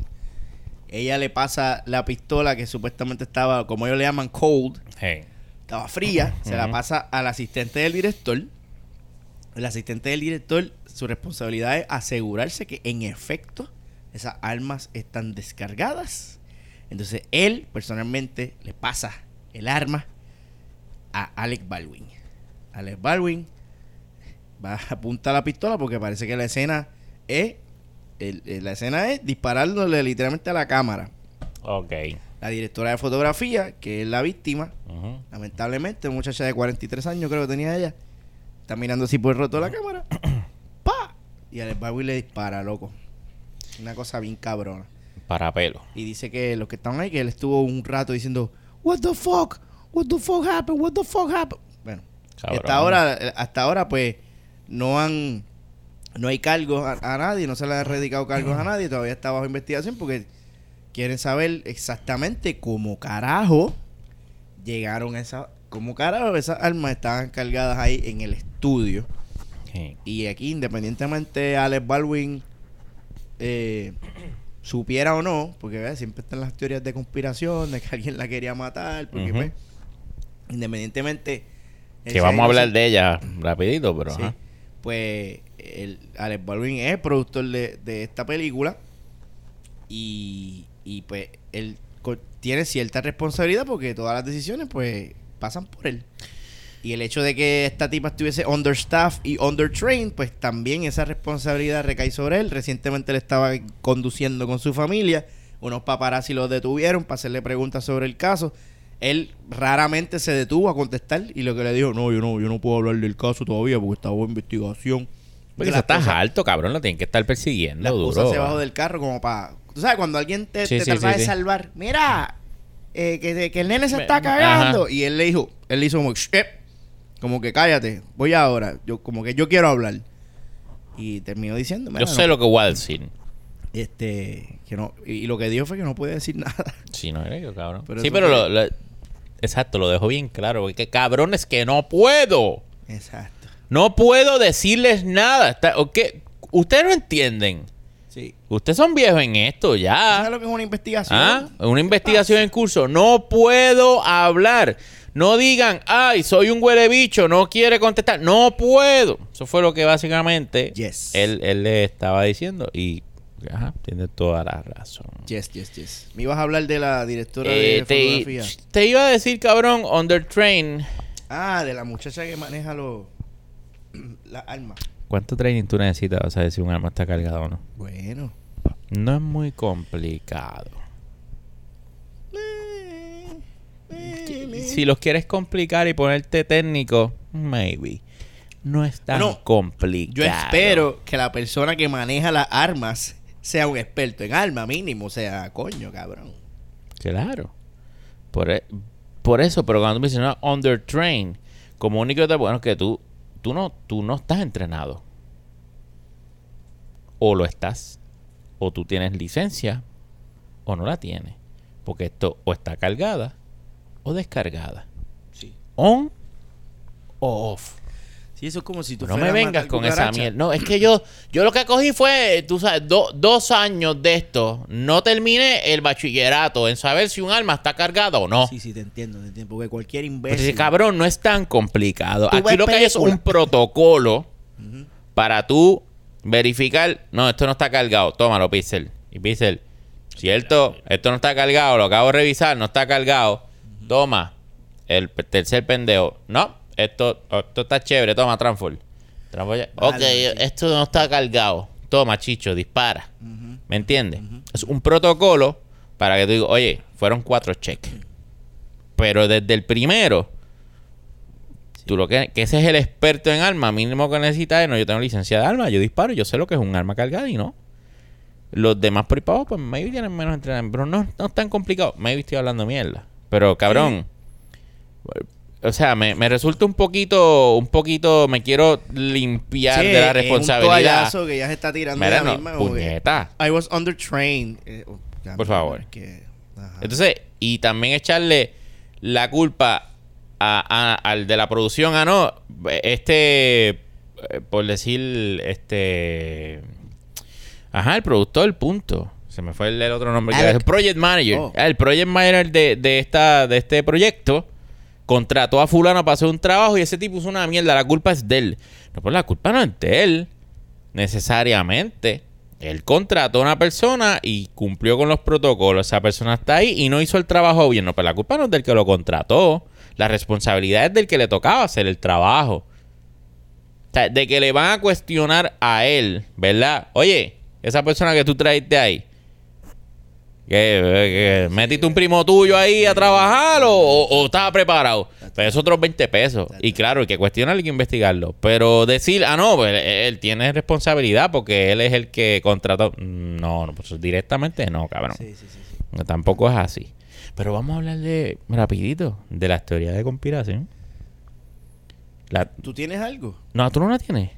ella le pasa la pistola que supuestamente estaba, como ellos le llaman, cold, Hey. estaba fría, se la pasa al asistente del director. El asistente del director, su responsabilidad es asegurarse que en efecto esas armas están descargadas. Entonces él personalmente le pasa el arma a Alec Baldwin. Alec Baldwin va a apuntar la pistola porque parece que la escena es el- el- la escena es disparándole literalmente a la cámara. Ok. la directora de fotografía, que es la víctima, lamentablemente, una muchacha de 43 años creo que tenía ella, está mirando así por el roto de la cámara, ¡pa! Y Alex Baldwin le dispara, loco. Una cosa bien cabrona. Para pelo. Y dice que los que estaban ahí, que él estuvo un rato diciendo, What the fuck? What the fuck happened? What the fuck happened? Cabrón. hasta ahora, hasta ahora, pues, no han, no hay cargos a, a nadie, no se le han radicado cargos a nadie, todavía está bajo investigación porque quieren saber exactamente cómo carajo llegaron a esa, cómo carajo esas armas estaban cargadas ahí en el estudio. Sí. Y aquí, independientemente Alex Baldwin eh, supiera o no, porque ¿ves? siempre están las teorías de conspiración, de que alguien la quería matar, porque pues, independientemente... Que vamos a hablar de ella rapidito, pero Sí. ajá. Pues el, Alex Baldwin es productor de, de esta película y, y pues él tiene cierta responsabilidad porque todas las decisiones pues pasan por él. Y el hecho de que esta tipa estuviese understaffed y undertrained, pues también esa responsabilidad recae sobre él. Recientemente le estaba conduciendo con su familia. Unos paparazzi lo detuvieron para hacerle preguntas sobre el caso. Él raramente se detuvo a contestar y lo que le dijo, no, yo no, yo no puedo hablar del caso todavía porque está bajo investigación. Porque eso está cosas- alto, cabrón. Lo tienen que estar persiguiendo la duro. se bajó del carro como para... Tú sabes, cuando alguien te, Sí, te sí, trata sí, de salvar, mira, eh, que, que el nene se está ajá. cagando. Y él le dijo, él le hizo como, como que cállate, voy ahora. Yo Como que yo quiero hablar. Y terminó diciendo, Yo "Mira, sé no, lo que voy a decir. Este, que no, y, y lo que dijo fue que no puede decir nada. Sí, no era yo, cabrón. Pero sí, pero lo, lo- exacto, lo dejo bien claro. Porque cabrón es que no puedo. Exacto. No puedo decirles nada. Está, ok, Ustedes no entienden. Sí. Ustedes son viejos en esto ya. ¿Sabes lo que es una investigación? ¿Ah? Una investigación en curso. No puedo hablar. No digan, ay, soy un huele bicho, no quiere contestar. No puedo. Eso fue lo que básicamente Yes. él, él le estaba diciendo. Y, ajá, tiene toda la razón. Yes, yes, yes. Me ibas a hablar de la directora Eh, de te, fotografía. te iba a decir, cabrón, Under Train. Ah, de la muchacha que maneja los las armas. ¿Cuánto training tú necesitas para saber si un arma está cargada o no? Bueno. No es muy complicado. Si los quieres complicar y ponerte técnico, maybe. No es tan No, complicado. Yo espero que la persona que maneja las armas sea un experto en armas mínimo. O sea, coño, cabrón. Claro. Por, e- por eso, pero cuando tú me dices, no, under train, como único te bueno que tú, tú no, tú no estás entrenado. O lo estás, o tú tienes licencia, o no la tienes. Porque esto o está cargada o descargada. Sí. On o off. Sí, eso es como si tú No me vengas con esa mierda. No, es que yo, yo lo que cogí fue, tú sabes, do- dos años de esto. No terminé el bachillerato en saber si un arma está cargada o no. Sí, sí, te entiendo, te entiendo. Porque cualquier Pero imbécil. ese cabrón no es tan complicado. Aquí lo que hay es un protocolo para tú verificar. No, esto no está cargado. Tómalo, Pixel. Y Pixel, cierto, esto no está cargado. Lo acabo de revisar, no está cargado. Toma. El tercer pendejo. No, esto, esto está chévere. Toma, ya- Vale, ok, sí. esto no está cargado. Toma, chicho, dispara. ¿Me entiendes? Es un protocolo para que tú digas, oye, fueron cuatro cheques. Pero desde el primero, tú lo que, que ese es el experto en armas, mínimo que necesitas es, no, yo tengo licencia de arma, yo disparo, yo sé lo que es un arma cargada y no. Los demás por ahí para abajo, pues maybe tienen menos entrenamiento, pero no, no es tan complicado. Maybe estoy hablando mierda. Pero cabrón, o sea, me, me resulta un poquito, un poquito, me quiero limpiar Sí, de la es un responsabilidad. que ya se está tirando Mira, no, misma. como que, puñeta. I was undertrained. Eh, oh, Por favor. que-. Entonces, y también echarle la culpa a, a- al de la producción, a no, este, eh, por decir, este, ajá, el productor, punto. Se me fue el, el otro nombre. que el project manager. Oh. Ah, El project manager de, de, esta, de este proyecto contrató a fulano para hacer un trabajo y ese tipo hizo una mierda. La culpa es de él. No, pues la culpa no es de él, necesariamente. Él contrató a una persona y cumplió con los protocolos. Esa persona está ahí y no hizo el trabajo bien. No, pero la culpa no es del que lo contrató. La responsabilidad es del que le tocaba hacer el trabajo. O sea, de que le van a cuestionar a él, ¿verdad? Oye, esa persona que tú traiste ahí, ¿Qué, qué, ¿Metiste un primo tuyo ahí a trabajar o, o, o estaba preparado? Pero es otros 20 pesos. Y claro, hay que cuestionarlo, hay que investigarlo. Pero decir, ah, no, pues, él, él tiene responsabilidad porque él es el que contrató. No, no pues directamente no, cabrón. Sí, sí, sí. sí. Tampoco es así. Pero vamos a hablar de, rapidito, de las teorías de conspiración. La, ¿Tú tienes algo? no, ¿tú no la tienes?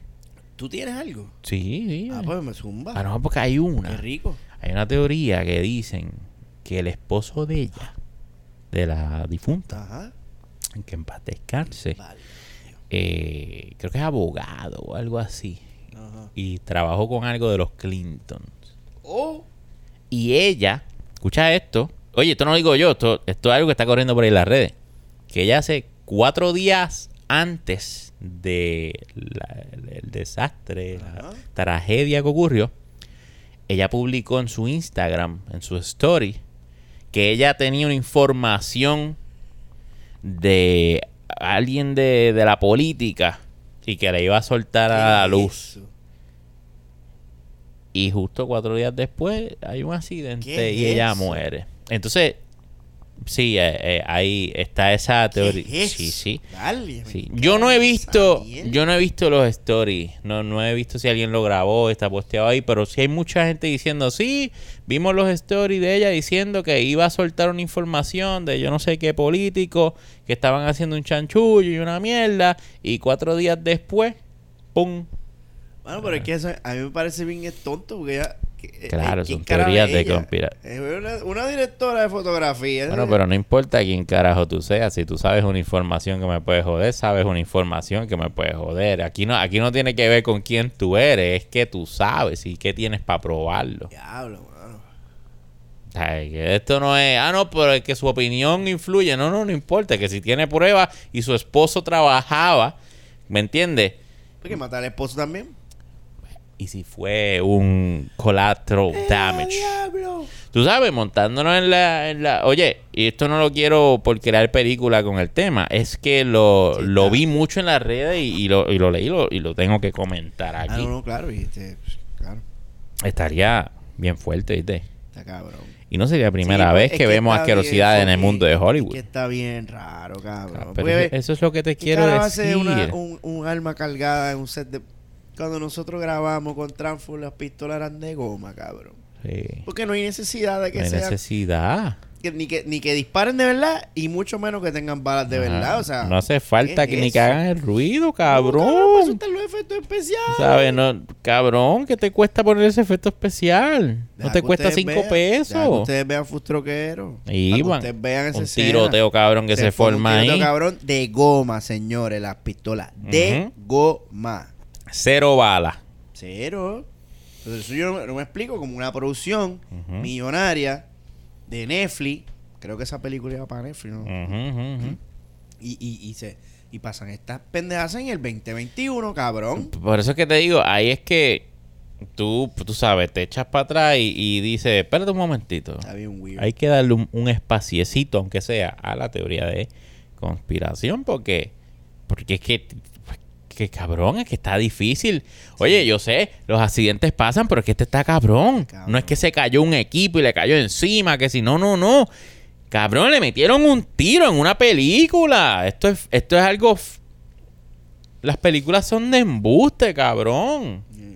¿Tú tienes algo? Sí, sí. Ah, pues me zumba. Ah, no, porque hay una. Qué rico. Hay una teoría que dicen que el esposo de ella, de la difunta, Ajá. que en paz descanse, Vale. eh, creo que es abogado o algo así, Ajá. y trabajó con algo de los Clintons. Oh. Y ella, escucha esto, oye, esto no lo digo yo, esto, esto es algo que está corriendo por ahí en las redes, que ella hace cuatro días antes de la- el, el desastre, la tragedia que ocurrió, ella publicó en su Instagram, en su story, que ella tenía una información de alguien de, de la política y que la iba a soltar a la ¿Qué es luz. eso? Y justo cuatro días después hay un accidente ¿Qué y es ella eso? muere. Entonces, sí, eh, eh, ahí está esa teoría. ¿Qué es Sí, sí. Dale, me Sí. Yo no he visto, yo no he visto los stories, no, no he visto si alguien lo grabó, está posteado ahí, pero sí hay mucha gente diciendo, sí, vimos los stories de ella diciendo que iba a soltar una información de yo no sé qué político, que estaban haciendo un chanchullo y una mierda, y cuatro días después, ¡pum! Bueno, pero es que eso a mí me parece bien tonto porque ella... eh, Claro, ¿quién son teorías de ella? conspira- Es una, una directora de fotografía. Bueno, pero no importa quién carajo tú seas, si tú sabes una información que me puede joder, sabes una información que me puede joder. Aquí no, aquí no tiene que ver con quién tú eres, es que tú sabes y qué tienes para probarlo. Diablo, mano. Ay, que esto no es, ah, no, pero es que su opinión influye. No, no, no importa, que si tiene pruebas y su esposo trabajaba, ¿me entiendes? ¿Por qué matar al esposo también? Y si fue un collateral damage. Tú sabes, montándonos en la, en la... Oye, y esto no lo quiero por crear película con el tema. Es que lo, Sí, lo vi mucho en las redes y, y lo, y lo leí y lo, y lo tengo que comentar Ah, aquí. no, no, claro. Y este, claro, Estaría bien fuerte, ¿viste? está cabrón. Y no sería la primera Sí, vez pues, que, vemos asquerosidades en el mundo de Hollywood. Es que está bien raro, Ah, cabrón. pero Porque, eso, es lo que te ¿qué quiero decir. una- un, un arma cargada en un set de... Cuando nosotros grabamos con Transform, las pistolas eran de goma, cabrón. Sí. Porque no hay necesidad de que No hay sea... necesidad. que- ni, que, ni que disparen de verdad y mucho menos que tengan balas de Ajá. verdad. O sea, no hace falta ¿qué que es ni que hagan el ruido, No, para eso cabrón. los efectos especiales. ¿Sabes? No, cabrón, ¿qué te cuesta poner ese efecto especial? No te cuesta ustedes cinco vean, deja que pesos. ustedes vean Fustroquero. Y van. ustedes vean esa Un tiroteo, cabrón, que se, un forma tiroteo, ahí. cabrón, de goma, señores, las pistolas. De goma. Cero balas. Cero. Entonces, eso yo no, no me explico como una producción millonaria de Netflix. Creo que esa película iba para Netflix, ¿no? Y, y, y, se, y pasan estas pendejas en el 2021, cabrón. Por eso es que te digo, ahí es que tú, tú sabes, te echas para atrás y, y dices, espérate un momentito. Está bien weird. Hay que darle un, un espaciecito, aunque sea, a la teoría de conspiración, porque, porque es que, que cabrón, es que está difícil. Oye, yo sé, los accidentes pasan, pero es que este está cabrón. Cabrón. No es que se cayó un equipo y le cayó encima, que si no, no, no. Cabrón, le metieron un tiro en una película. Esto es, esto es algo... Las películas son de embuste, cabrón. Mm.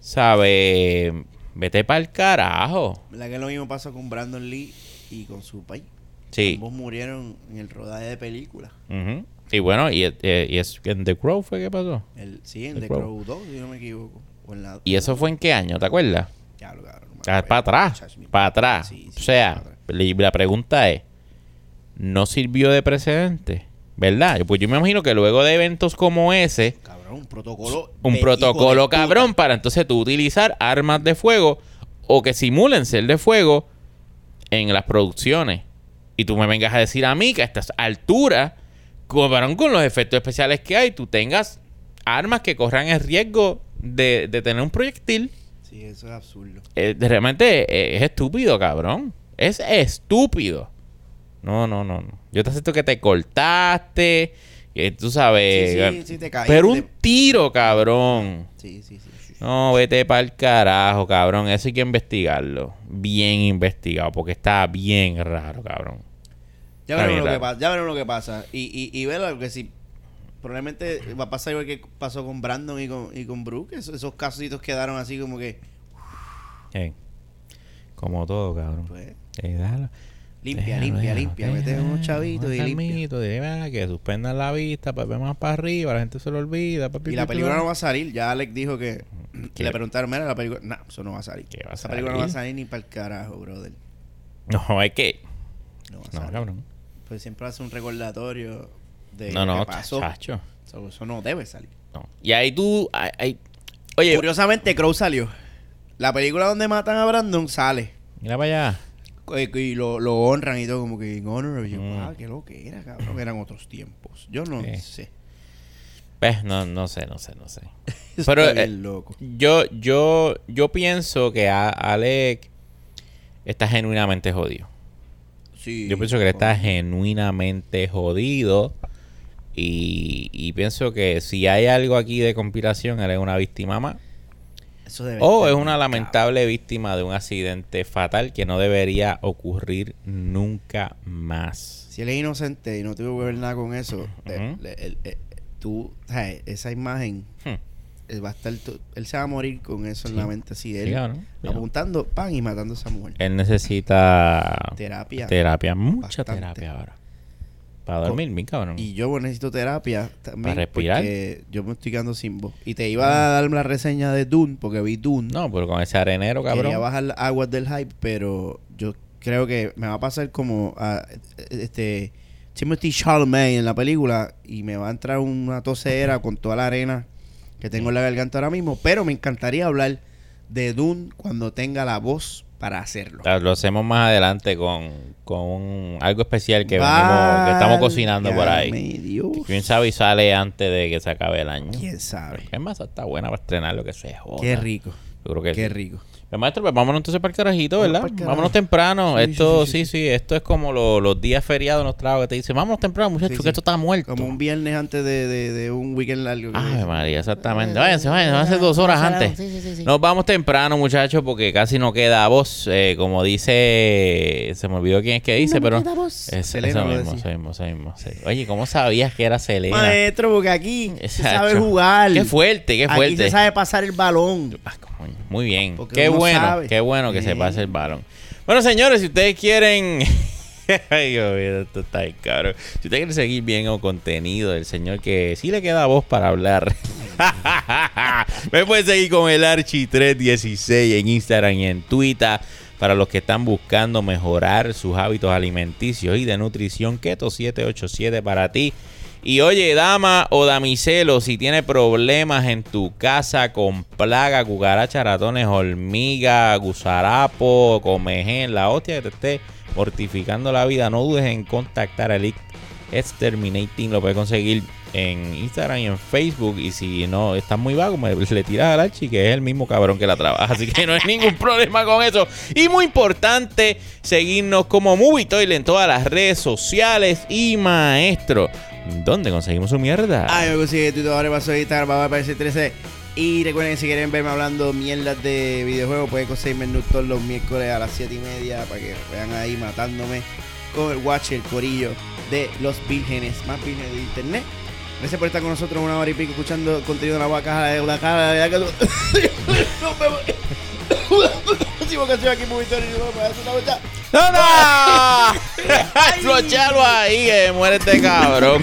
¿Sabes? Vete para el carajo. ¿Verdad que lo mismo pasó con Brandon Lee y con su país? Sí. Ambos murieron en el rodaje de películas. Ujú. Y bueno, y, eh, y es en The Crow fue que pasó. El, sí, en The The Crow. Crow 2, si no me equivoco. O en la- ¿Y eso fue en qué año? ¿Te acuerdas? Ya, lo cabrón, no Ah, para atrás. Para atrás. Sí, sí, o sea, la pregunta es, ¿no sirvió de precedente? ¿Verdad? Pues yo me imagino que luego de eventos como ese, Cabrón, un protocolo. un protocolo cabrón para entonces tú utilizar armas de fuego o que simulen ser de fuego en las producciones. Y tú me vengas a decir a mí que a estas alturas, cabrón, con los efectos especiales que hay, tú tengas armas que corran el riesgo de, de tener un proyectil. Sí, eso es absurdo. Eh, realmente eh, es estúpido, cabrón. Es estúpido. No, no, no, no. Yo te acepto que te cortaste, que tú sabes. Sí, sí, sí, te caíste. pero un tiro, cabrón. Sí, sí, sí. sí, sí. No, vete para el carajo, cabrón. Eso hay que investigarlo. Bien investigado, porque está bien raro, cabrón. Ya veremos, lo que pasa, ya veremos lo que pasa. Y, y, y verlo, que si probablemente va a pasar igual que pasó con Brandon y con, y con Brooke. Esos, esos casitos quedaron así como que, como todo, cabrón. pues, Eh, déjalo. limpia, Déjalo, limpia, déjalo, limpia. Mete unos chavitos y limpia. "Mira, que suspendan la vista, para ver más para arriba, la gente se lo olvida. papi, Y la película papi". no va a salir. Ya Alex dijo que ¿Qué? le preguntaron, mira, la película. No, eso no va a salir. ¿Qué va a Esa película no va a salir? salir ni para el carajo, brother. No, es que. No va a No, salir. cabrón. Pues siempre hace un recordatorio de No, lo no, que pasó. chacho. So, eso no debe salir. No. Y ahí tú. ahí- ahí- Oye, Curiosamente, Crow salió. La película donde matan a Brandon sale. mira para allá. Eh, Y lo, lo honran y todo, como que in honor of you. Mm. Ah, qué lo que era, cabrón. Eran otros tiempos. Yo no Sí. sé. Pues, no, no sé, no sé, no sé. Pero, eh, loco. Yo, yo, yo pienso que a- Alec está genuinamente jodido. Sí. Yo pienso que él está genuinamente jodido. Y, y pienso que si hay algo aquí de conspiración, él es una víctima más. Eso debe O es una cabrón. lamentable víctima de un accidente fatal que no debería ocurrir nunca más. Si él es inocente y no tuvo que ver nada con eso, eh, Ujú. le- él- eh, tú, esa imagen, Hmm. Él va a estar, él se va a morir con eso en la mente así, Sí, él apuntando, pan y matando a esa mujer. Él necesita Terapia. terapia, mucha Bastante. terapia ahora. Para dormir, mi cabrón. Y yo necesito terapia también. Para respirar. Porque yo me estoy quedando sin voz. Y te iba a dar la reseña de Dune, porque vi Dune. No, pero con ese arenero, Quería cabrón. bajar las aguas del hype, pero yo creo que me va a pasar como a este Timothy Chalamet en la película y me va a entrar una tosera con toda la arena que tengo en la garganta ahora mismo, pero me encantaría hablar de Dune cuando tenga la voz para hacerlo. Lo hacemos más adelante con, con un- algo especial que, venimos, que estamos cocinando por ahí. Dios. Quién sabe y sale antes de que se acabe el año. ¿Quién sabe? Es más, está buena para estrenar lo que se joda. Qué rico. Yo creo que Qué sí. rico. Pues, maestro, pues vámonos entonces para el carajito, ¿verdad? Vámonos temprano. Sí, esto, sí, sí sí, sí, esto es como lo- los días feriados nos trago que te dicen, vámonos temprano, muchachos, Sí, que sí. esto está muerto. Como un viernes antes de, de, de un weekend largo. Ay. María, exactamente. Váyanse, váyanse, váyanse dos horas antes. Nos vamos temprano, muchachos, porque casi no queda voz. Eh, como dice, se me olvidó quién es que dice, pero. Es, Selena eso mismo, eso mismo, eso mismo, sí. Oye, ¿cómo sabías que era Selena? Maestro, porque aquí se Exacto. sabe jugar. Qué fuerte, qué Aquí fuerte. se sabe pasar el balón. Ah, Muy bien. Porque Qué uno bueno, sabe. qué bueno que se pase el balón. Bueno, señores, si ustedes quieren. Ay, Dios mío, esto está ahí, cabrón. Si ustedes quieren seguir bien el contenido del señor que sí le queda voz para hablar, me pueden seguir con el Archi316 en Instagram y en Twitter. Para los que están buscando mejorar sus hábitos alimenticios y de nutrición, Keto 787 para ti. Y oye, dama o damiselo, si tiene problemas en tu casa con plaga, cucaracha, ratones, hormiga, gusarapo, comején, la hostia que te esté mortificando la vida, no dudes en contactar a Elite Exterminating. Lo puedes conseguir en Instagram y en Facebook. Y si no estás muy vago, me, le tiras al archi, que es el mismo cabrón que la trabaja. Así que no hay ningún problema con eso. Y muy importante, seguirnos como Movie Toilet en todas las redes sociales. Y maestro, ¿dónde conseguimos su mierda? Ay, me consigue Twitter, ahora paso Instagram, va a aparecer 13. Y recuerden que si quieren verme hablando mierdas de videojuegos, pueden conseguirme en todos los miércoles a las 7 y media para que vean ahí matándome con el watch, el corillo de los vírgenes, más vírgenes de internet. Gracias por estar con nosotros una hora y pico escuchando contenido de la vaca de la cara de la Nos vemos. Última canción aquí, muy historia. ¡No, no! Flochalo ahí, que muere este cabrón.